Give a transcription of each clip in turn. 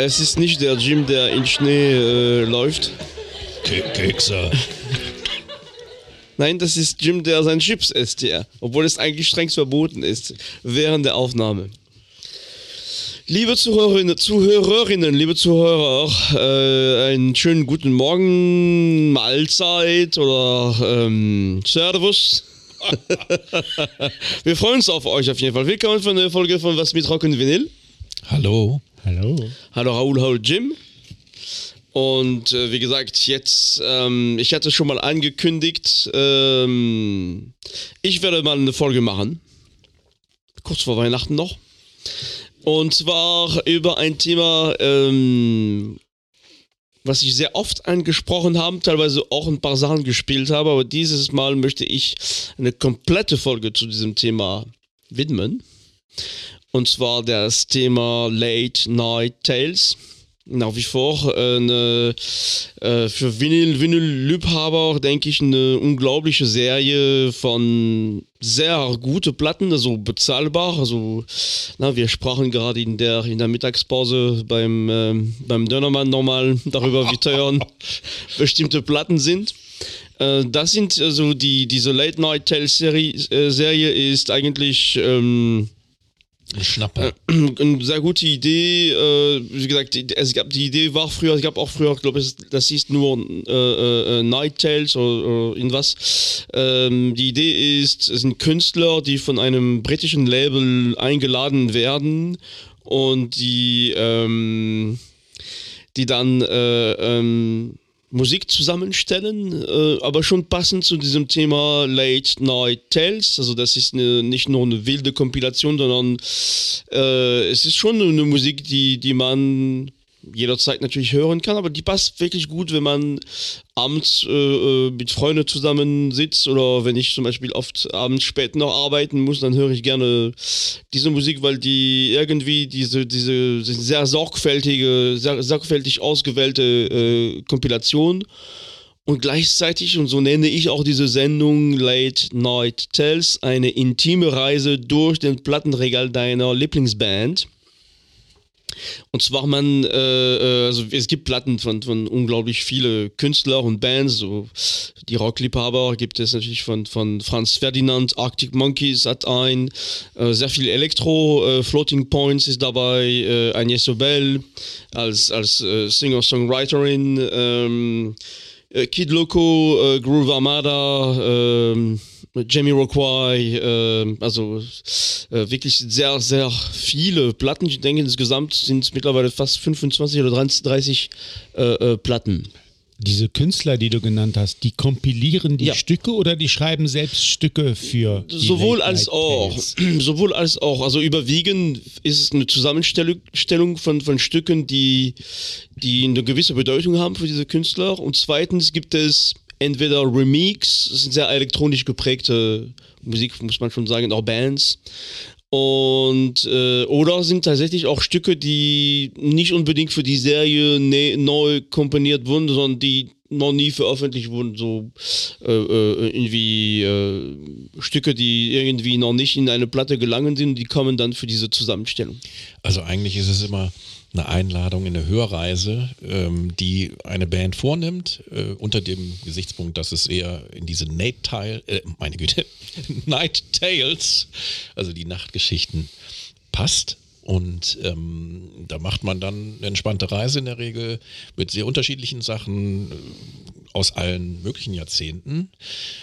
Es ist nicht der Jim, der in Schnee äh, läuft. Kekse. Nein, das ist Jim, der sein Chips isst, ja. Obwohl es eigentlich strengst verboten ist während der Aufnahme. Liebe Zuhörerinnen, Zuhörerinnen liebe Zuhörer, äh, einen schönen guten Morgen, Mahlzeit oder ähm, Servus. Wir freuen uns auf euch auf jeden Fall. Willkommen für eine Folge von Was mit Rock und Vinyl. Hallo. Hallo. Hallo Raoul, hallo Jim. Und äh, wie gesagt, jetzt, ähm, ich hatte schon mal angekündigt, ähm, ich werde mal eine Folge machen. Kurz vor Weihnachten noch. Und zwar über ein Thema, ähm, was ich sehr oft angesprochen habe, teilweise auch ein paar Sachen gespielt habe, aber dieses Mal möchte ich eine komplette Folge zu diesem Thema widmen. Und zwar das Thema Late Night Tales. Nach wie vor äh, eine, äh, für Vinyl, Vinyl-Liebhaber, denke ich, eine unglaubliche Serie von sehr gute Platten, also bezahlbar. Also, na, wir sprachen gerade in der, in der Mittagspause beim, äh, beim Dönermann nochmal darüber, wie teuer bestimmte Platten sind. Äh, das sind also die, diese Late Night Tales Serie, Serie ist eigentlich, ähm, Schnapper. eine sehr gute Idee. Äh, wie gesagt, es gab die Idee war früher, es gab auch früher, glaube ich, das hieß nur äh, äh, Night Tales oder, oder irgendwas. Ähm, die Idee ist, es sind Künstler, die von einem britischen Label eingeladen werden und die, ähm, die dann äh, ähm, Musik zusammenstellen, äh, aber schon passend zu diesem Thema Late Night Tales. Also das ist eine, nicht nur eine wilde Kompilation, sondern äh, es ist schon eine Musik, die, die man jederzeit natürlich hören kann, aber die passt wirklich gut, wenn man abends äh, äh, mit Freunden zusammensitzt oder wenn ich zum Beispiel oft abends spät noch arbeiten muss, dann höre ich gerne diese Musik, weil die irgendwie diese, diese sehr sorgfältige, sehr sorgfältig ausgewählte äh, Kompilation und gleichzeitig, und so nenne ich auch diese Sendung Late Night Tales, eine intime Reise durch den Plattenregal deiner Lieblingsband. Und zwar man, äh, äh, also es gibt Platten von, von unglaublich viele Künstler und Bands, so die Rockliebhaber gibt es natürlich von, von Franz Ferdinand, Arctic Monkeys hat ein, äh, sehr viel Elektro, äh, Floating Points ist dabei, äh, Agnès Sobel als, als äh, Singer-Songwriterin, ähm, äh, Kid Loco, Groove Armada, ähm, Jamie Rockway, äh, also äh, wirklich sehr, sehr viele Platten. Ich denke, insgesamt sind es mittlerweile fast 25 oder 30 äh, äh, Platten. Diese Künstler, die du genannt hast, die kompilieren die Ja. Stücke oder die schreiben selbst Stücke für Sowohl als auch. Sowohl als auch. Also überwiegend ist es eine Zusammenstellung Stellung von, von Stücken, die, die eine gewisse Bedeutung haben für diese Künstler. Und zweitens gibt es entweder Remix, das sind sehr elektronisch geprägte Musik, muss man schon sagen, auch Bands. Und äh, oder sind tatsächlich auch Stücke, die nicht unbedingt für die Serie ne, neu komponiert wurden, sondern die noch nie veröffentlicht wurden, so äh, äh, irgendwie äh, Stücke, die irgendwie noch nicht in eine Platte gelangen sind, die kommen dann für diese Zusammenstellung. Also eigentlich ist es immer eine Einladung in eine Hörreise, ähm, die eine Band vornimmt, äh, unter dem Gesichtspunkt, dass es eher in diese Night Tile, äh, meine Güte, Night Tales, also die Nachtgeschichten, passt. Und ähm, da macht man dann eine entspannte Reise in der Regel mit sehr unterschiedlichen Sachen äh, aus allen möglichen Jahrzehnten.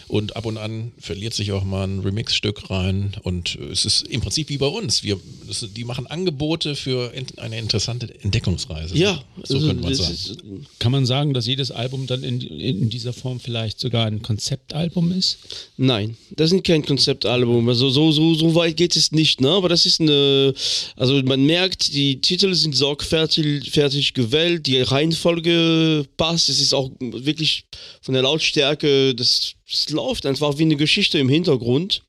Und ab und an verliert sich auch mal ein Remix-Stück rein. Und es ist im Prinzip wie bei uns. Wir, das, die machen Angebote für eine interessante Entdeckungsreise. Ja, so also könnte man sagen. ist- Kann man sagen, dass jedes Album dann in, in dieser Form vielleicht sogar ein Konzeptalbum ist? Nein, das sind kein Konzeptalbum. Also so, so, so weit geht es nicht, ne? Aber das ist eine. Also man merkt, die Titel sind sorgfältig fertig gewählt, die Reihenfolge passt. Es ist auch wirklich von der Lautstärke, das, das läuft einfach wie eine Geschichte im Hintergrund.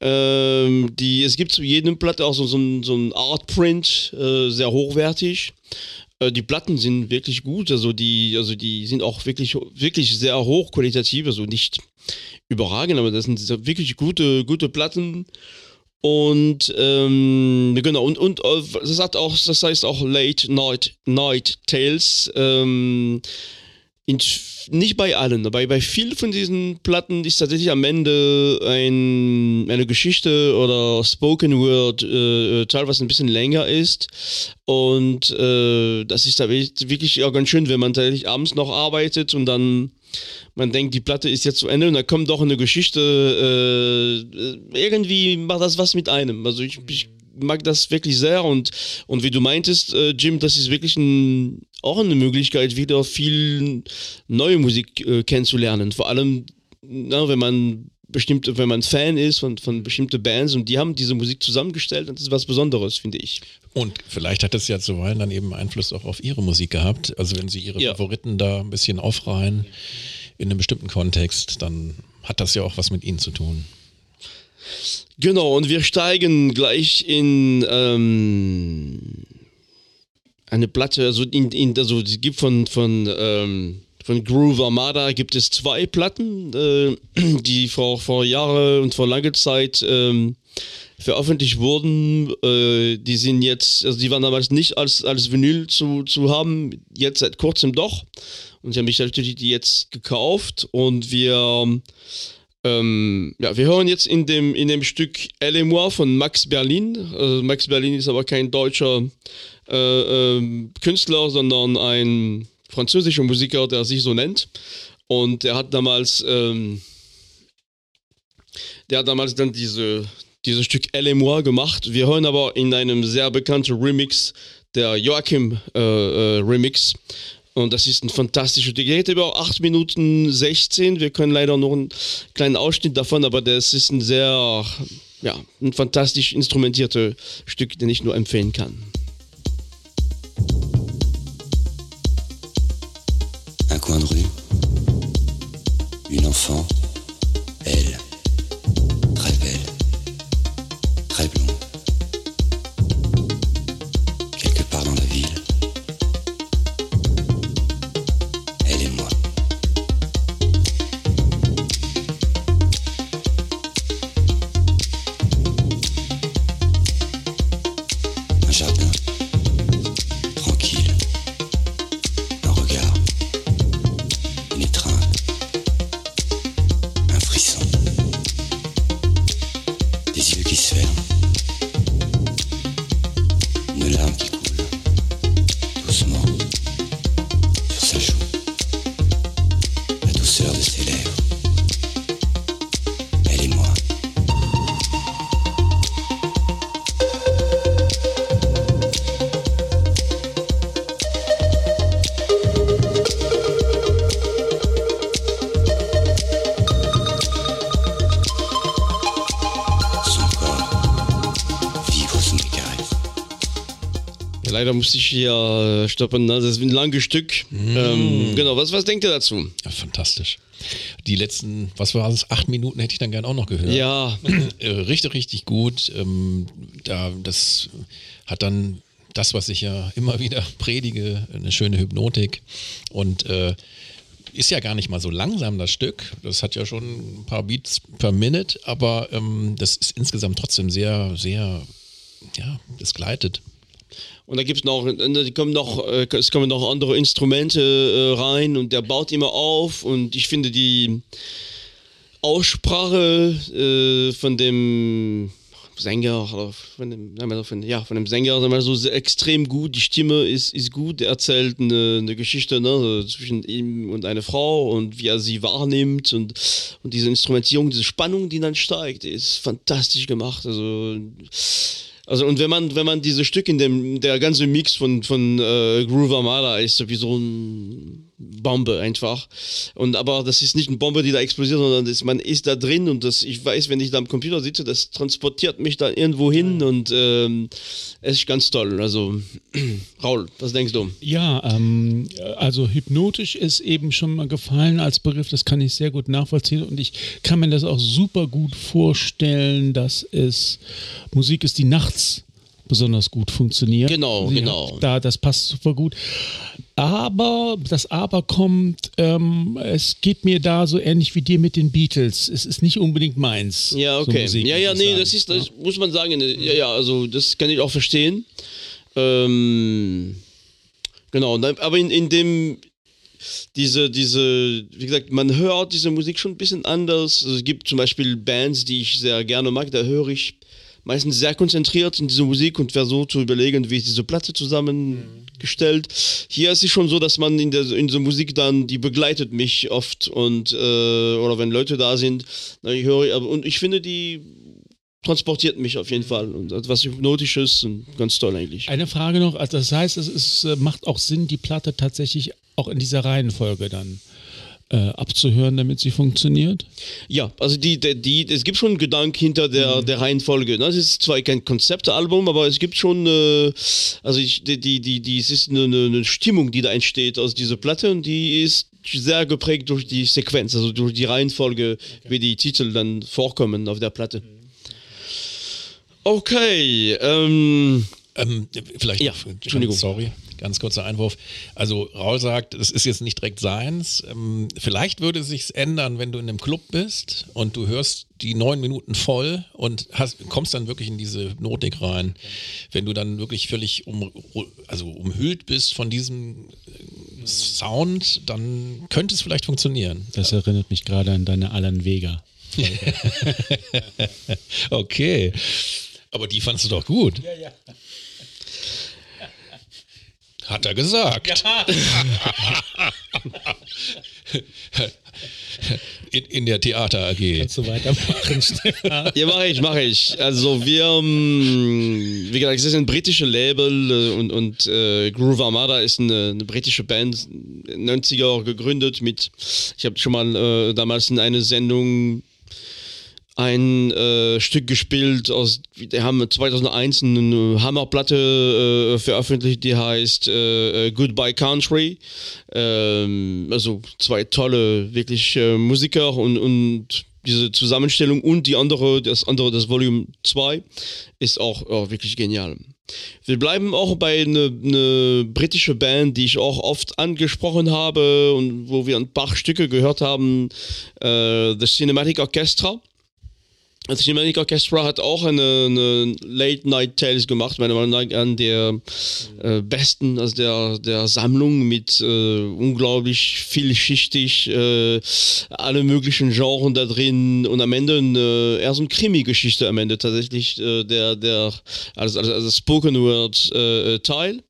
Ähm, die, es gibt zu jedem Platte auch so, so ein, so ein Artprint, äh, sehr hochwertig. Äh, die Platten sind wirklich gut, also die, also die sind auch wirklich, wirklich sehr hochqualitativ, also nicht überragend, aber das sind wirklich gute, gute Platten. Und ähm, genau, und, und äh, das hat auch, das heißt auch Late Night, Night Tales. Ähm, in, nicht bei allen, aber bei vielen von diesen Platten ist tatsächlich am Ende ein, eine Geschichte oder Spoken Word äh, teilweise ein bisschen länger ist. Und äh, das ist da wirklich auch ganz schön, wenn man tatsächlich abends noch arbeitet und dann man denkt, die Platte ist jetzt zu Ende und da kommt doch eine Geschichte. Äh, irgendwie macht das was mit einem. Also ich, ich mag das wirklich sehr und, und wie du meintest, äh, Jim, das ist wirklich ein, auch eine Möglichkeit, wieder viel neue Musik äh, kennenzulernen. Vor allem, na, wenn man bestimmte, wenn man Fan ist von, von bestimmten Bands und die haben diese Musik zusammengestellt und das ist was Besonderes, finde ich. Und vielleicht hat es ja zuweilen dann eben Einfluss auch auf ihre Musik gehabt. Also wenn sie ihre ja. Favoriten da ein bisschen aufreihen in einem bestimmten Kontext, dann hat das ja auch was mit ihnen zu tun. Genau, und wir steigen gleich in ähm, eine Platte, also, in, in, also es gibt von, von, ähm, von Groove Armada gibt es zwei Platten, äh, die vor, vor Jahren und vor langer Zeit ähm, veröffentlicht wurden. Äh, die sind jetzt, also die waren damals nicht als, als Vinyl zu, zu haben, jetzt seit kurzem doch. Und ich habe mich natürlich die jetzt gekauft und wir ähm, ja, wir hören jetzt in dem, in dem Stück Elle moi von Max Berlin. Also Max Berlin ist aber kein deutscher äh, äh, Künstler, sondern ein französischer Musiker, der sich so nennt. Und der hat damals, ähm, der hat damals dann diese, dieses Stück Elle moi gemacht. Wir hören aber in einem sehr bekannten Remix, der Joachim äh, äh Remix. Und das ist ein fantastisches, die geht über 8 Minuten 16. Wir können leider noch einen kleinen Ausschnitt davon, aber das ist ein sehr, ja, ein fantastisch instrumentiertes Stück, den ich nur empfehlen kann. Un coin de rue, une enfant, leider musste ich hier äh, stoppen. Ne? Das ist ein langes Stück. Mm. Ähm, genau, was, was denkt ihr dazu? Ja, fantastisch. Die letzten, was war es, acht Minuten hätte ich dann gerne auch noch gehört. Ja. Äh, richtig, richtig gut. Ähm, da, das hat dann das, was ich ja immer wieder predige, eine schöne Hypnotik. Und äh, ist ja gar nicht mal so langsam, das Stück. Das hat ja schon ein paar Beats per Minute, aber ähm, das ist insgesamt trotzdem sehr, sehr, ja, es gleitet. Und da gibt es noch, die kommen noch, äh, es kommen noch andere Instrumente äh, rein und der baut immer auf und ich finde die Aussprache äh, von dem Sänger von dem, von, ja, von dem Sänger so extrem gut. Die Stimme ist, ist gut. Er erzählt eine, eine Geschichte ne, zwischen ihm und einer Frau und wie er sie wahrnimmt und, und diese Instrumentierung, diese Spannung, die dann steigt, ist fantastisch gemacht. Also also und wenn man, wenn man dieses Stück in dem, der ganze Mix von, von äh, Groove Armada ist wie so ein Bombe einfach. Und aber das ist nicht eine Bombe, die da explodiert, sondern das, man ist da drin und das, ich weiß, wenn ich da am Computer sitze, das transportiert mich da irgendwo hin ja. und ähm, es ist ganz toll. Also, Raul, was denkst du? Ja, ähm, also hypnotisch ist eben schon mal gefallen als Begriff, das kann ich sehr gut nachvollziehen und ich kann mir das auch super gut vorstellen, dass es Musik ist, die nachts besonders gut funktioniert. Genau, Sie genau. da, das passt super gut. Aber, das Aber kommt, ähm, es geht mir da so ähnlich wie dir mit den Beatles. Es ist nicht unbedingt meins. Ja, so okay. Musik, ja, ja, nee, sagen. das ist, das muss man sagen. Ja, ja, also das kann ich auch verstehen. Ähm, genau, aber in, in dem, diese, diese, wie gesagt, man hört diese Musik schon ein bisschen anders. Also es gibt zum Beispiel Bands, die ich sehr gerne mag, da höre ich meistens sehr konzentriert in diese Musik und versuche zu überlegen, wie ist diese Platte zusammengestellt. Hier ist es schon so, dass man in der in dieser Musik dann, die begleitet mich oft und äh, oder wenn Leute da sind, dann höre ich, aber und ich finde die transportiert mich auf jeden Fall und etwas Hypnotisches und ganz toll eigentlich. Eine Frage noch, also das heißt, es ist, äh, macht auch Sinn, die Platte tatsächlich auch in dieser Reihenfolge dann abzuhören, damit sie funktioniert? Ja, also die, die, es gibt schon einen Gedanken hinter der, der Reihenfolge. Ne? Es ist zwar kein Konzeptalbum, aber es gibt schon, äh, also ich, die, die, die, die, es ist eine, eine Stimmung, die da entsteht aus dieser Platte und die ist sehr geprägt durch die Sequenz, also durch die Reihenfolge, wie die Titel dann vorkommen auf der Platte. Okay, ähm, Ähm, vielleicht, Ja, Entschuldigung. sorry, ganz kurzer Einwurf. Also Raul sagt, es ist jetzt nicht direkt seins. Ähm, vielleicht würde es sich ändern, wenn du in einem Club bist und du hörst die neun Minuten voll und hast, kommst dann wirklich in diese Hypnotik rein. Wenn du dann wirklich völlig um, also umhüllt bist von diesem äh, Sound, dann könnte es vielleicht funktionieren. Das erinnert mich gerade an deine Alan Vega. Okay. Aber die fandst du doch gut. Ja, ja. Hat er gesagt. in, in der Theater AG. Kannst du weitermachen, Stefan? Ja, mache ich, mache ich. Also wir, ähm, wie gesagt, es ist ein britisches Label äh, und, und äh, Groove Armada ist eine, eine britische Band, 90er gegründet mit, ich habe schon mal äh, damals in einer Sendung ein äh, Stück gespielt aus, die haben 2001 eine Hammerplatte äh, veröffentlicht, die heißt äh, äh, Goodbye Country. Ähm, also zwei tolle, wirklich äh, Musiker und, und diese Zusammenstellung und die andere, das andere, das Volume 2, ist auch, auch wirklich genial. Wir bleiben auch bei einer eine britische Band, die ich auch oft angesprochen habe und wo wir ein paar Stücke gehört haben, äh, The Cinematic Orchestra. Das Cinematic Orchestra hat auch eine, eine Late Night Tales gemacht, meiner Meinung nach an der äh, besten, also der, der Sammlung mit äh, unglaublich vielschichtig, äh, alle möglichen Genres da drin und am Ende eine, eher so eine Krimi-Geschichte am Ende tatsächlich, äh, der, der, also, also, also Spoken Word äh, Teil.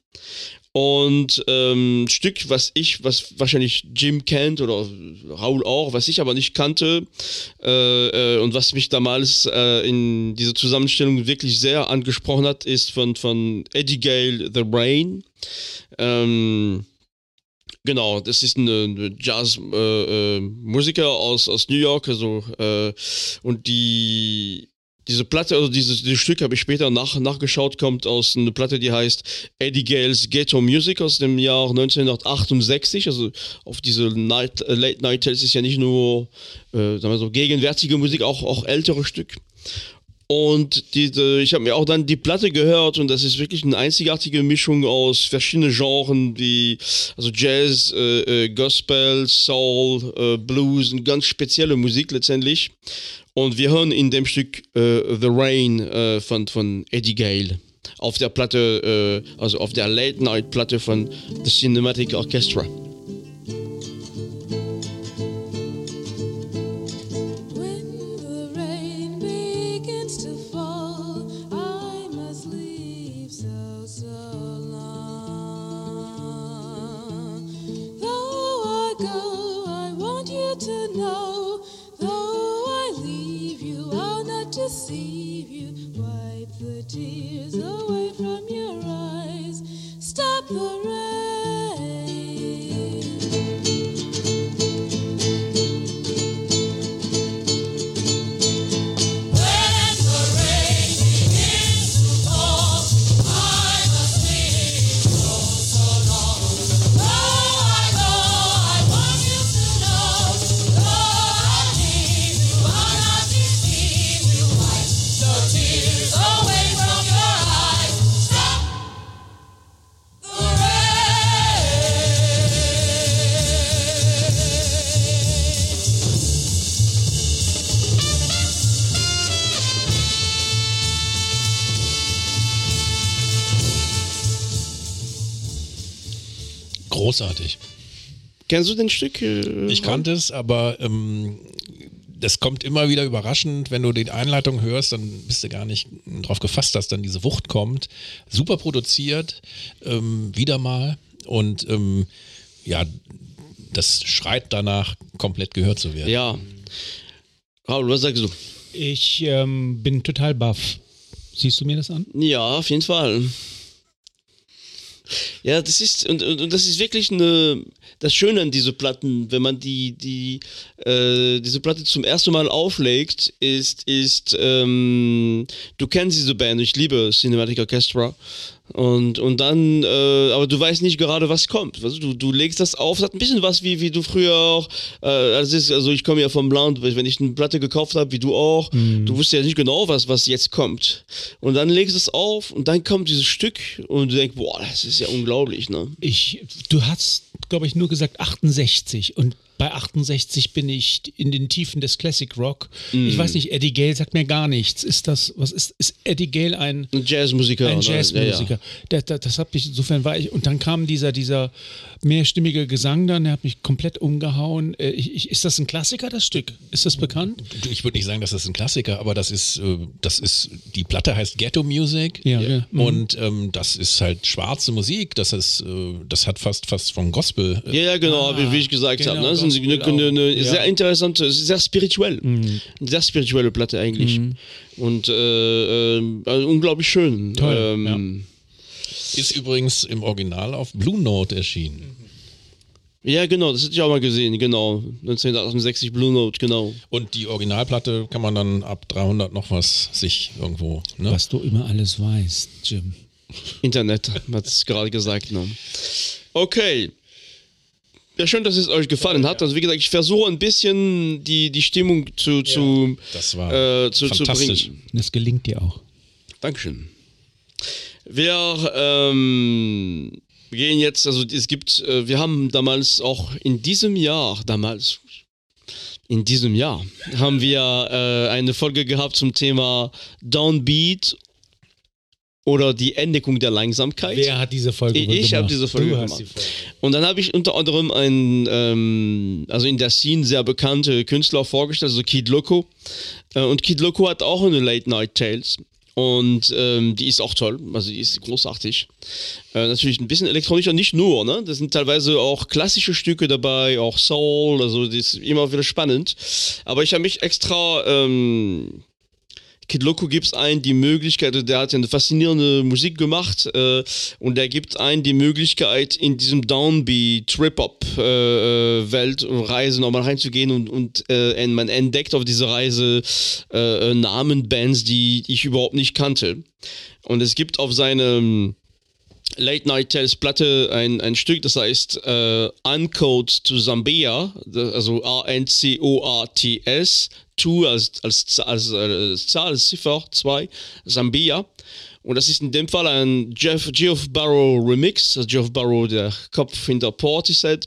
Und ähm, Stück, was ich, was wahrscheinlich Jim kennt oder Raul auch, was ich aber nicht kannte äh, äh, und was mich damals äh, in dieser Zusammenstellung wirklich sehr angesprochen hat, ist von, von Eddie Gale The Rain. Ähm, Genau, das ist ein Jazz-Musiker äh, äh, aus, aus New York, also äh, und die diese Platte, also dieses, dieses Stück habe ich später nach, nachgeschaut, kommt aus einer Platte, die heißt Eddie Gales Ghetto Music aus dem Jahr 1968. Also auf diese Night, äh, Late Night Tales ist ja nicht nur äh, sagen wir so, gegenwärtige Musik, auch, auch ältere Stück. Und diese, ich habe mir auch dann die Platte gehört und das ist wirklich eine einzigartige Mischung aus verschiedenen Genres wie also Jazz, äh, äh, Gospel, Soul, äh, Blues, eine ganz spezielle Musik letztendlich. Und wir hören in dem Stück äh, The Rain äh, von, von Eddie Gale auf der Platte, äh, also auf der Late Night Platte von The Cinematic Orchestra. Großartig. Kennst du den Stück? äh, Ich kannte es, aber ähm, das kommt immer wieder überraschend, wenn du die Einleitung hörst, dann bist du gar nicht drauf gefasst, dass dann diese Wucht kommt. Super produziert, ähm, wieder mal. Und ähm, ja, das schreit danach, komplett gehört zu werden. Ja. Raul, was sagst du? Ich ähm, bin total baff. Siehst du mir das an? Ja, auf jeden Fall. Ja, das ist und, und, und das ist wirklich eine das Schöne an diese Platten, wenn man die die äh, diese Platte zum ersten Mal auflegt, ist ist ähm, du kennst diese Band, ich liebe Cinematic Orchestra und und dann äh, aber du weißt nicht gerade was kommt. Weißt du, du legst das auf, es hat ein bisschen was wie wie du früher auch äh, also, ist, also ich komme ja vom Land, wenn ich eine Platte gekauft habe, wie du auch, du wusstest ja nicht genau was was jetzt kommt. Und dann legst du es auf und dann kommt dieses Stück und du denkst, boah, das ist ja unglaublich, ne? Ich, du hast, glaube ich, nur gesagt 68 und bei 68 bin ich in den Tiefen des Classic Rock. Ich weiß nicht, Eddie Gale sagt mir gar nichts. Ist das, was ist, ist Eddie Gale ein, Ein Jazzmusiker. ein oder? Jazzmusiker? Ja, Das, das, das hat mich, insofern war ich, und dann kam dieser, dieser mehrstimmige Gesang dann, der hat mich komplett umgehauen. Äh, Ich, ich, ist das ein Klassiker, das Stück? Ist das bekannt? Ich würde nicht sagen, das ist ein Klassiker, aber das ist, äh, das ist, die Platte heißt Ghetto Music. Ja, ja. Mhm. Und ähm, das ist halt schwarze Musik, das ist, äh, das hat fast, fast vom Gospel. ja. ja, ja, genau, Ah, wie, wie ich gesagt genau, habe. Ne? Das ist eine, eine, eine. Ja. sehr interessante, sehr spirituell. Mhm. Sehr spirituelle Platte eigentlich. Und äh, äh, also unglaublich schön. Toll, ähm, Ist übrigens im Original auf Blue Note erschienen. ja. genau, das hätte ich auch mal gesehen, genau. 1968 Blue Note, genau. Und die Originalplatte kann man dann ab 300 noch was sich irgendwo. Ne? Was du immer alles weißt, Jim. Internet, hat es gerade gesagt. Ne? Okay. Ja, schön, dass es euch gefallen hat. Also wie gesagt, ich versuche ein bisschen die, die Stimmung zu, zu, Das war äh, zu, zu fantastisch. bringen. Das gelingt dir auch. Dankeschön. Wir ähm, gehen jetzt, also es gibt, äh, wir haben damals auch in diesem Jahr, damals, in diesem Jahr, haben wir äh, eine Folge gehabt zum Thema Downbeat oder die Entdeckung der Langsamkeit. Wer hat diese Folge Ich- wohl ich hab gemacht? diese Folge du gemacht. Folge. Und dann habe ich unter anderem einen, ähm, also in der Scene sehr bekannte Künstler vorgestellt, also Kid Loco. Äh, und Kid Loco hat auch eine Late Night Tales. Und ähm, die ist auch toll, also die ist großartig. Äh, natürlich ein bisschen elektronischer, nicht nur, ne? Das sind teilweise auch klassische Stücke dabei, auch Soul, also das ist immer wieder spannend. Aber ich habe mich extra ähm, Kid Loco gibt ein die Möglichkeit, der hat ja eine faszinierende Musik gemacht äh, und der gibt ein die Möglichkeit, in diesem Downbeat, Trip-Hop-Welt und Reise nochmal reinzugehen und, und äh, man entdeckt auf dieser Reise äh, äh, Namen, Bands, die ich überhaupt nicht kannte. Und es gibt auf seinem Late Night Tales Platte ein, ein Stück, das heißt äh, Uncode to Zambia, also A-N-C-O-A-T-S, 2 als, als, als, als Zahl, als Ziffer 2, Zambia. Und das ist in dem Fall ein Jeff, Geoff Barrow Remix, also Geoff Barrow, der Kopf hinter Portishead.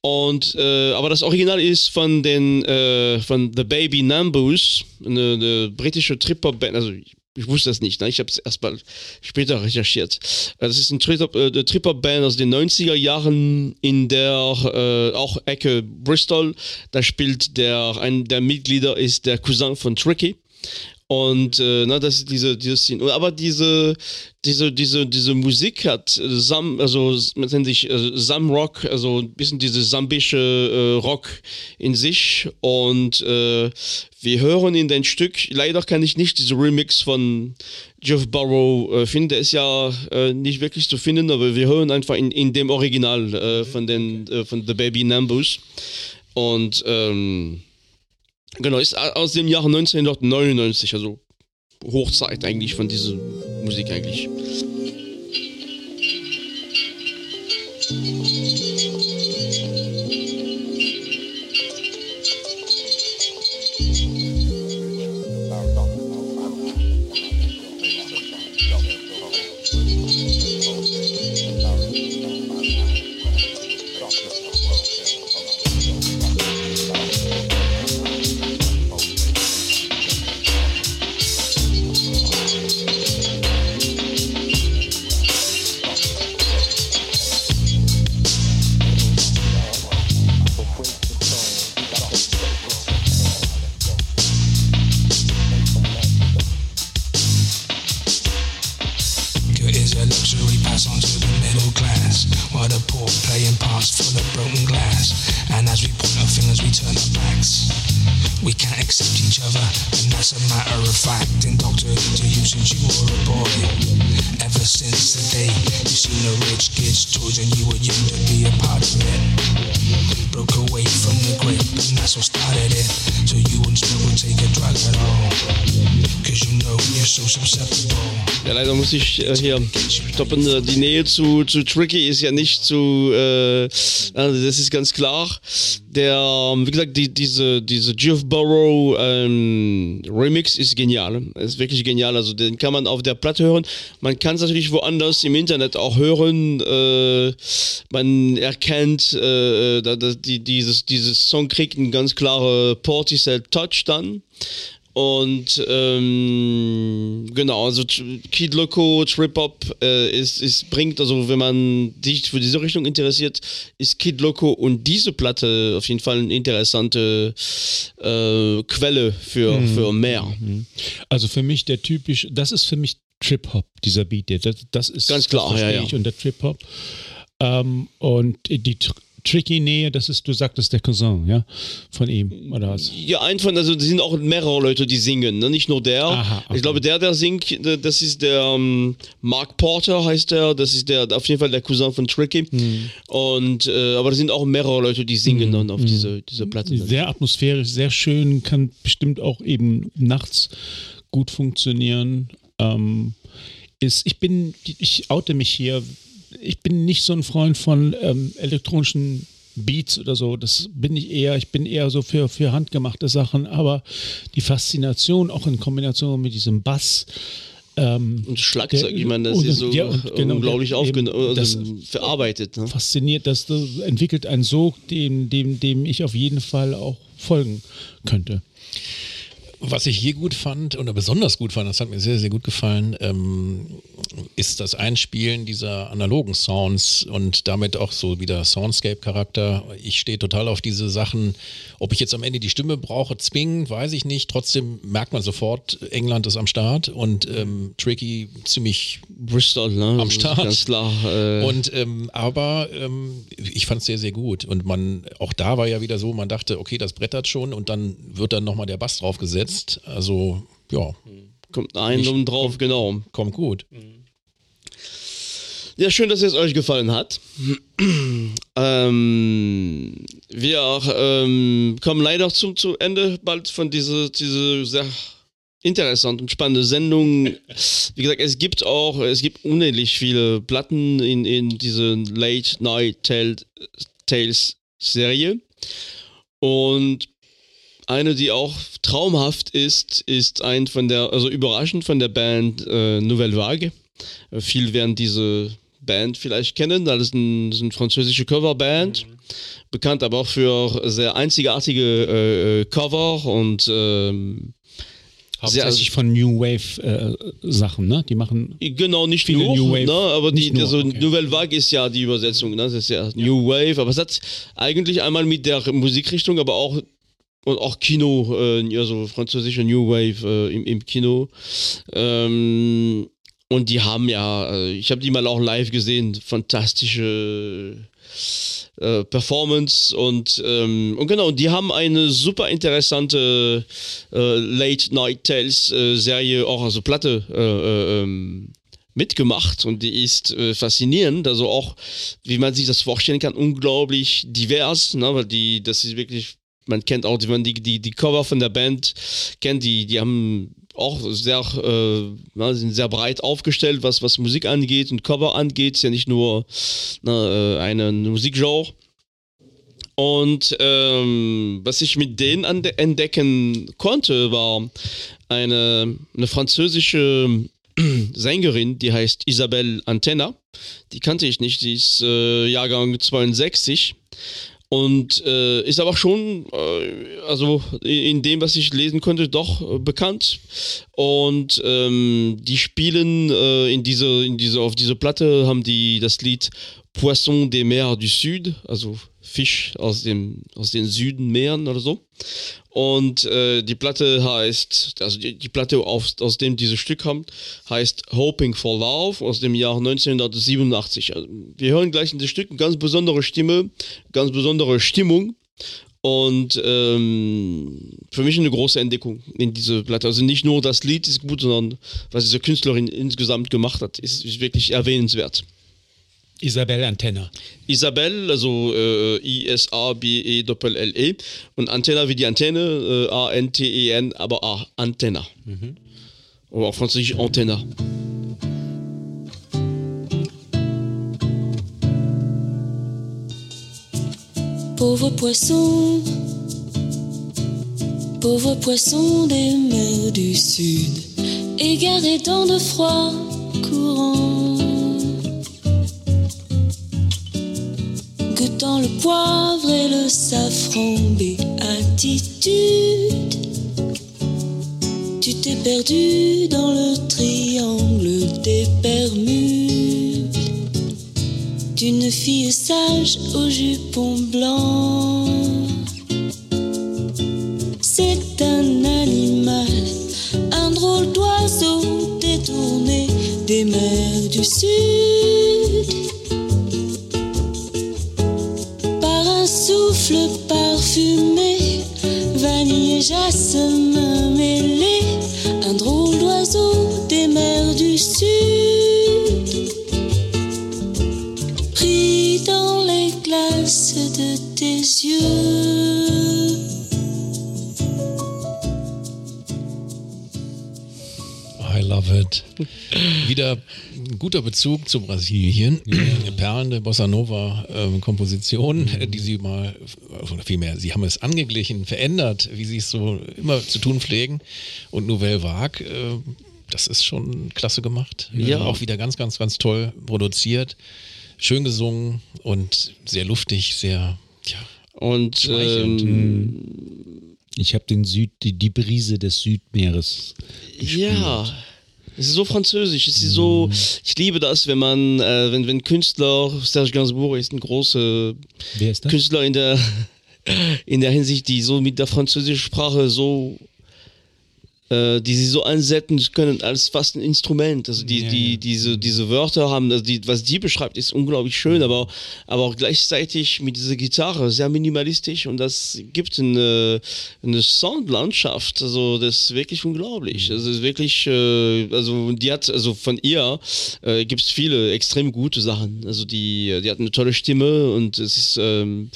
Und äh, aber das Original ist von den äh, von The Baby Nambus, eine, eine britische Trip-Hop-Band. Also ich, wusste das nicht, ne? ich habe es erst mal später recherchiert. Äh, Das ist ein äh, Trip-Hop-Band aus den 90er Jahren in der äh, auch Ecke Bristol. Da spielt der ein der Mitglieder ist der Cousin von Tricky. Und äh, na, das ist diese, diese Szene. Aber diese, diese, diese, diese Musik hat Sam, also man nennt sich äh, Sam Rock, also ein bisschen diese sambische äh, Rock in sich. Und äh, wir hören in den Stück, leider kann ich nicht diese Remix von Jeff Barrow äh, finden, der ist ja äh, nicht wirklich zu finden, aber wir hören einfach in, in dem Original äh, von, den, äh, von The Baby Nambus. Und ähm, Genau, ist aus dem Jahr 1999, also Hochzeit eigentlich von dieser Musik eigentlich. Ja, leider muss ich äh, hier stoppen. Äh, Die Nähe zu, zu Tricky ist ja nicht zu. Äh, also das ist ganz klar. Der, ähm, wie gesagt, die, diese, diese Geoff Burrow ähm, Remix ist genial. Ist wirklich genial. Also den kann man auf der Platte hören. Man kann es natürlich woanders im Internet auch hören. Äh, man erkennt, äh, da, da, die, dieses, dieses Song kriegt einen ganz klaren Portishead-Touch dann. Und ähm, genau, also Kid Loco, Trip Hop äh, ist, ist, bringt, also wenn man sich für diese Richtung interessiert, ist Kid Loco und diese Platte auf jeden Fall eine interessante äh, Quelle für, für mehr. Also für mich der typisch, das ist für mich Trip-Hop, dieser Beat. der- Das, das ist Ganz klar, ja, ja. ich unter Trip-Hop. Ähm, und die tricky Nähe, das ist, du sagtest, der Cousin, ja, von ihm, oder was? Ja, ein von, also es sind auch mehrere Leute, die singen, ne? nicht nur der. Aha, okay. Ich glaube, der, der singt, das ist der ähm, Mark Porter, heißt der. Das ist der auf jeden Fall der Cousin von Tricky. Hm. Und äh, aber es sind auch mehrere Leute, die singen dann auf diese, diese Platte. Sehr atmosphärisch, sehr schön, kann bestimmt auch eben nachts gut funktionieren. Ähm, ist, ich bin, ich oute mich hier, ich bin nicht so ein Freund von ähm, elektronischen Beats oder so. Das bin ich eher, ich bin eher so für, für handgemachte Sachen, aber die Faszination auch in Kombination mit diesem Bass. Ähm, Und Schlagzeug, Der- ich meine, das ist so ja, und genau, unglaublich der- aufgenommen, also das- verarbeitet. Ne? fasziniert, das, das entwickelt einen Sog, dem, dem, dem ich auf jeden Fall auch folgen könnte. Was ich hier gut fand oder besonders gut fand, das hat mir sehr, sehr gut gefallen, ähm, ist das Einspielen dieser analogen Sounds und damit auch so wieder Soundscape-Charakter. Ich stehe total auf diese Sachen. Ob ich jetzt am Ende die Stimme brauche, zwingend, weiß ich nicht. Trotzdem merkt man sofort, England ist am Start und ähm, Tricky ziemlich Bristol, ne? am Start. Ganz klar. Äh, Und ähm, aber ähm, ich fand es sehr, sehr gut. Und man, auch da war ja wieder so, man dachte, okay, das brettert schon und dann wird dann nochmal der Bass draufgesetzt. Also, ja, kommt ein nicht- um drauf, genau. kommt gut. Ja, schön, dass es euch gefallen hat. ähm, wir ähm, kommen leider zum, zu Ende bald von dieser diese sehr interessant und spannende Sendung. Wie gesagt, es gibt auch, es gibt unendlich viele Platten in, in diese Late Night Tale, Tales Serie. Und eine, die auch traumhaft ist, ist ein von der, also überraschend von der Band äh, Nouvelle Vague. Äh, Viele werden diese Band vielleicht kennen. Das ist, ein, das ist eine französische Coverband. Bekannt aber auch für sehr einzigartige äh, äh, Cover und ähm, sehr, Hauptsächlich von New Wave äh, Sachen, ne? Die machen Genau, nicht Viele nur, New Wave. ne, aber die, nur, also okay. Nouvelle Vague ist ja die Übersetzung, ne, das ist ja, New Wave, aber es hat eigentlich einmal mit der Musikrichtung, aber auch und auch Kino, äh, also französische New Wave äh, im, im Kino. Ähm, und die haben ja, äh, ich habe die mal auch live gesehen, fantastische äh, Performance und, ähm, und genau, die haben eine super interessante äh, Late Night Tales äh, Serie, auch also Platte äh, äh, ähm, mitgemacht und die ist äh, faszinierend, also auch, wie man sich das vorstellen kann, unglaublich divers, ne, weil die, das ist wirklich, man kennt auch, wenn die, die, die Cover von der Band kennt, die, die haben auch sehr, äh, sind sehr breit aufgestellt, was, was Musik angeht und Cover angeht, ist ja nicht nur na, äh, eine Musikgenre. Und ähm, was ich mit denen entdecken konnte, war eine, eine französische Sängerin, die heißt Isabelle Antenna. Die kannte ich nicht, die ist äh, Jahrgang 62 und äh, ist aber schon, äh, also in, dem, was ich lesen konnte, doch äh, bekannt. Und ähm, die spielen äh, in diese, in diese, auf dieser Platte haben die das Lied Poisson des Mers du Sud, also Fisch aus dem aus den Südenmeeren oder so. Und äh, die Platte heißt, also die, die Platte, aus, aus dem dieses Stück kommt, heißt Hoping for Love aus dem Jahr 1987. Also, wir hören gleich in das Stück eine ganz besondere Stimme, ganz besondere Stimmung. Und ähm, für mich eine große Entdeckung in diese Platte. Also nicht nur das Lied ist gut, sondern was diese Künstlerin insgesamt gemacht hat, ist, ist wirklich erwähnenswert. Isabel Antenna. Isabel, also äh, I-S-A-B-E-L-L-E und Antenna wie die Antenne, äh, A-N-T-E-N, aber A, Antenna. Oder auf Französisch Antenna. Pauvre poisson, pauvre poisson des mers du sud, égaré dans de froids courants. Le poivre et le safran, béatitude. Tu t'es perdu dans le triangle des Bermudes d'une fille sage au jupon blanc. C'est un animal, un drôle d'oiseau détourné des mers du sud. Et jasmin mêlés, un drôle d'oiseau des mers du sud. Pris dans les glaces de tes yeux. I love it. Guter Bezug zu Brasilien. Perlende Bossa Nova ähm, Komposition, äh, die sie mal, oder vielmehr, sie haben es angeglichen, verändert, wie sie es so immer zu tun pflegen. Und Nouvelle Vague, äh, das ist schon klasse gemacht. Ja. Äh, Auch wieder ganz, ganz, ganz toll produziert. Schön gesungen und sehr luftig, sehr, ja, Und ähm, Ich habe den Süd, die, die Brise des Südmeeres. Ja. Es ist so französisch, es ist so, ich liebe das, wenn man, äh, wenn, wenn Künstler, Serge Gainsbourg ist ein großer? Künstler in der, in der Hinsicht, die so mit der französischen Sprache so, äh, die sie so einsetzen können als fast ein Instrument. Also die, Ja, die, ja. diese, diese Wörter haben, also die, was die beschreibt, ist unglaublich schön, aber, aber auch gleichzeitig mit dieser Gitarre sehr minimalistisch und das gibt eine, eine Soundlandschaft, also das ist wirklich unglaublich. Also es ist wirklich, äh, also die hat, also von ihr äh, gibt es viele extrem gute Sachen. Also die, die hat eine tolle Stimme und es ist ähm,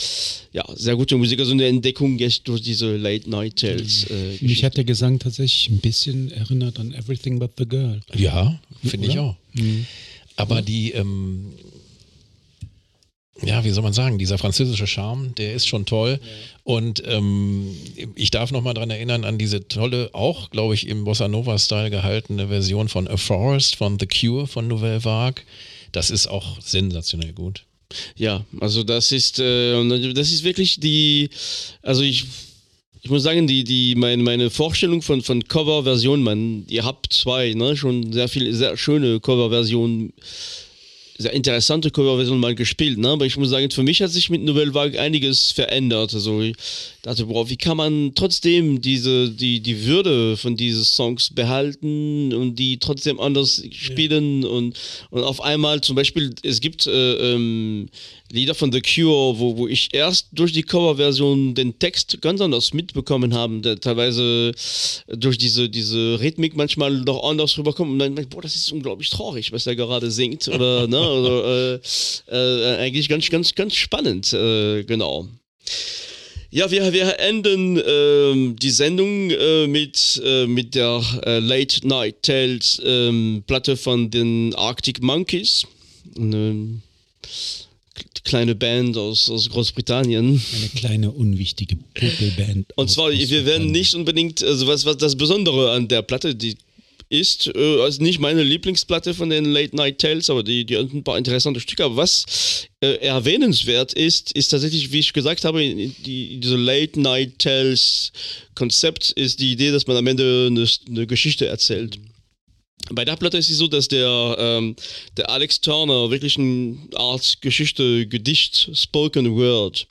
ja sehr gute Musik, also eine Entdeckung jetzt durch diese Late Night Tales. Äh, Mich hat der Gesang tatsächlich ein bisschen erinnert an Everything But the Girl. Ja, finde ich auch. Aber die, ähm, ja, wie soll man sagen, dieser französische Charme, der ist schon toll. Und ähm, ich darf nochmal dran erinnern an diese tolle, auch, glaube ich, im Bossa Nova-Style gehaltene Version von A Forest von The Cure von Nouvelle Vague. Das ist auch sensationell gut. Ja, also das ist, äh, das ist wirklich die, also ich, ich muss sagen, die, die, meine, meine Vorstellung von, von Cover-Versionen, man, ihr habt zwei, ne, schon sehr viele, sehr schöne Cover-Versionen, sehr interessante Coverversionen mal gespielt, ne, aber ich muss sagen, für mich hat sich mit Nouvelle Vague einiges verändert, also ich dachte, boah, wie kann man trotzdem diese, die, die Würde von diesen Songs behalten und die trotzdem anders spielen und, und auf einmal zum Beispiel, es gibt äh, ähm, Lieder von The Cure, wo, wo ich erst durch die Coverversion den Text ganz anders mitbekommen habe, der teilweise durch diese, diese Rhythmik manchmal noch anders rüberkommt und dann denke ich, boah, das ist unglaublich traurig, was er gerade singt oder, ne, oder äh, äh, eigentlich ganz, ganz, ganz spannend, äh, genau. Ja, wir, wir enden ähm, die Sendung äh, mit, äh, mit der äh, Late Night Tales ähm, Platte von den Arctic Monkeys. Eine k- kleine Band aus, aus Großbritannien. Eine kleine, unwichtige Popelband. Und zwar, wir werden nicht unbedingt, also was, was das Besondere an der Platte, die ist, äh, also nicht meine Lieblingsplatte von den Late Night Tales, aber die, die hat ein paar interessante Stücke. Aber was äh, erwähnenswert ist, ist tatsächlich, wie ich gesagt habe, die, diese Late Night Tales Konzept ist die Idee, dass man am Ende eine, eine Geschichte erzählt. Bei der Platte ist es so, dass der, ähm, der Alex Turner wirklich eine Art Geschichte, Gedicht, Spoken Word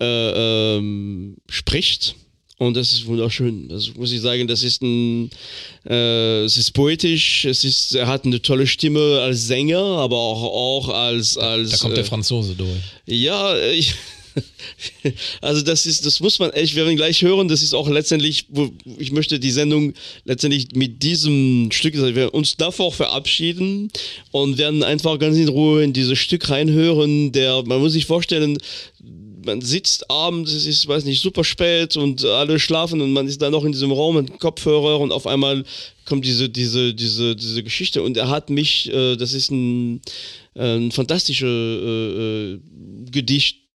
äh, ähm, spricht. Und das ist wunderschön. Das muss ich sagen, das ist ein, äh, es ist poetisch, es ist, er hat eine tolle Stimme als Sänger, aber auch, auch als, als. Da kommt äh, der Franzose durch. ja, äh, ich, also das ist, das muss man echt, wir werden gleich hören, das ist auch letztendlich, ich möchte die Sendung letztendlich mit diesem Stück, also wir uns davor verabschieden und werden einfach ganz in Ruhe in dieses Stück reinhören, der, man muss sich vorstellen, man sitzt abends, es ist, weiß nicht, super spät und alle schlafen und man ist da noch in diesem Raum mit Kopfhörer und auf einmal kommt diese, diese, diese, diese Geschichte und er hat mich, äh, das ist ein, ein fantastischer äh, äh,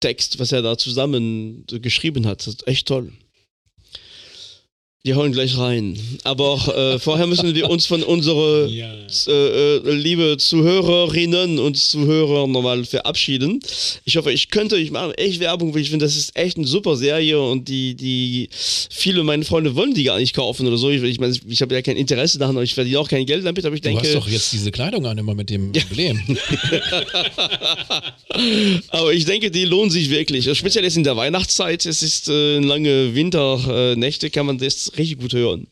Gedichttext, was er da zusammen geschrieben hat. Ist echt toll. Die hauen gleich rein. Aber äh, vorher müssen wir uns von unserer Ja. äh, äh, liebe Zuhörerinnen und Zuhörer nochmal verabschieden. Ich hoffe, ich könnte, ich mache echt Werbung, weil ich finde, das ist echt eine super Serie und die, die, viele meiner Freunde wollen die gar nicht kaufen oder so. Ich, ich meine, ich habe ja kein Interesse daran, aber ich verdiene auch kein Geld damit, aber ich Du denke. hast doch jetzt diese Kleidung an, immer mit dem Emblem. Aber ich denke, die lohnen sich wirklich. Speziell jetzt in der Weihnachtszeit. Es ist äh, lange Winternächte, kann man das richtig gut hören.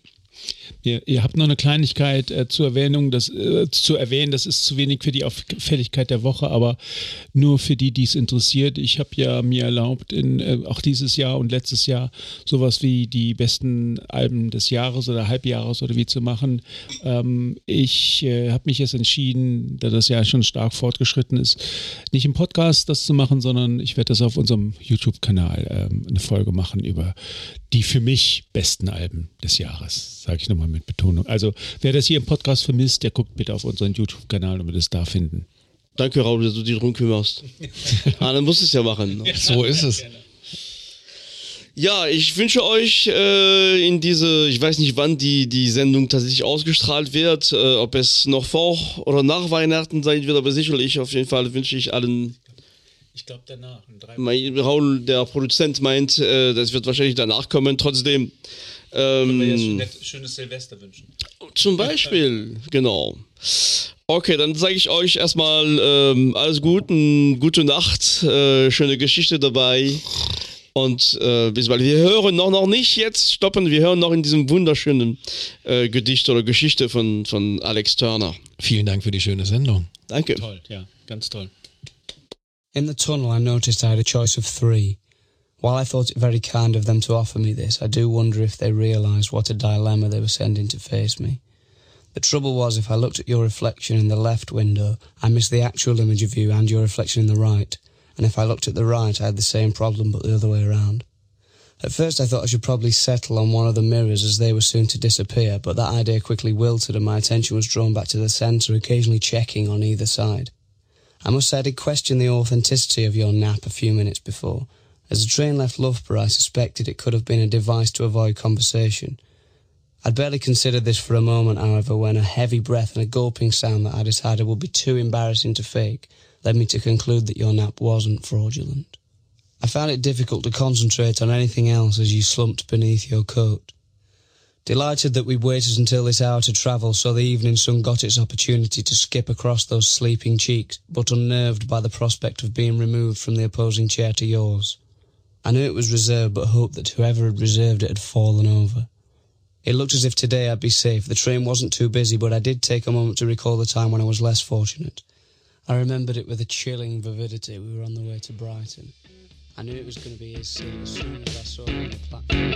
Ihr, ihr habt noch eine Kleinigkeit äh, zur Erwähnung, das, äh, zu erwähnen, das ist zu wenig für die Auffälligkeit der Woche, aber nur für die, die es interessiert. Ich habe ja mir erlaubt, in, äh, auch dieses Jahr und letztes Jahr sowas wie die besten Alben des Jahres oder Halbjahres oder wie zu machen. Ähm, ich äh, habe mich jetzt entschieden, da das Jahr schon stark fortgeschritten ist, nicht im Podcast das zu machen, sondern ich werde das auf unserem YouTube-Kanal ähm, eine Folge machen über die für mich besten Alben des Jahres, sage ich nochmal mit Betonung. Also wer das hier im Podcast vermisst, der guckt bitte auf unseren YouTube-Kanal und wird es da finden. Danke, Raul, dass du dich drum kümmerst. ah, dann musst du es ja machen. so ist es. Ja, ich wünsche euch äh, in diese, ich weiß nicht, wann die, die Sendung tatsächlich ausgestrahlt wird, äh, ob es noch vor oder nach Weihnachten sein wird, aber sicherlich auf jeden Fall wünsche ich allen Ich glaube danach. In drei Mein, Raul, der Produzent, meint, äh, das wird wahrscheinlich danach kommen. Trotzdem. Ähm, schönes Silvester wünschen. zum Beispiel, genau. Okay, dann sage ich euch erstmal ähm, alles Gute, gute Nacht, äh, schöne Geschichte dabei. Und äh, bis bald. Wir hören noch, noch nicht jetzt stoppen, wir hören noch in diesem wunderschönen äh, Gedicht oder Geschichte von, von Alex Turner. Vielen Dank für die schöne Sendung. Danke. Toll, ja, ganz toll. In the tunnel, I noticed I had a choice of three. While I thought it very kind of them to offer me this, I do wonder if they realised what a dilemma they were sending to face me. The trouble was, if I looked at your reflection in the left window, I missed the actual image of you and your reflection in the right. And if I looked at the right, I had the same problem, but the other way around. At first, I thought I should probably settle on one of the mirrors as they were soon to disappear, but that idea quickly wilted and my attention was drawn back to the centre, occasionally checking on either side. I must say I did question the authenticity of your nap a few minutes before. As the train left Loughborough, I suspected it could have been a device to avoid conversation. I'd barely considered this for a moment, however, when a heavy breath and a gulping sound that I decided would be too embarrassing to fake led me to conclude that your nap wasn't fraudulent. I found it difficult to concentrate on anything else as you slumped beneath your coat. Delighted that we'd waited until this hour to travel so the evening sun got its opportunity to skip across those sleeping cheeks, but unnerved by the prospect of being removed from the opposing chair to yours. I knew it was reserved, but hoped that whoever had reserved it had fallen over. It looked as if today I'd be safe. The train wasn't too busy, but I did take a moment to recall the time when I was less fortunate. I remembered it with a chilling vividity. We were on the way to Brighton. I knew it was going to be his as soon as I saw him on the platform.